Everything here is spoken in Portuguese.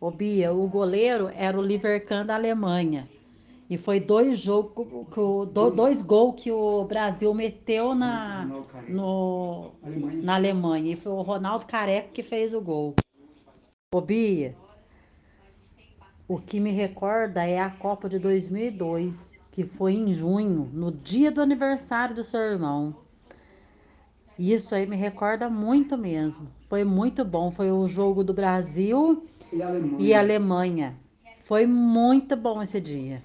Ô Bia, o goleiro era o Livercan da Alemanha. E foi dois jogos, dois gols que o Brasil meteu na, no, Alemanha. na Alemanha. E foi o Ronaldo Careca que fez o gol. Ô Bia, o que me recorda é a Copa de 2002, que foi em junho, no dia do aniversário do seu irmão. Isso aí me recorda muito mesmo. Foi muito bom. Foi o jogo do Brasil E Alemanha. e Alemanha. Foi muito bom esse dia.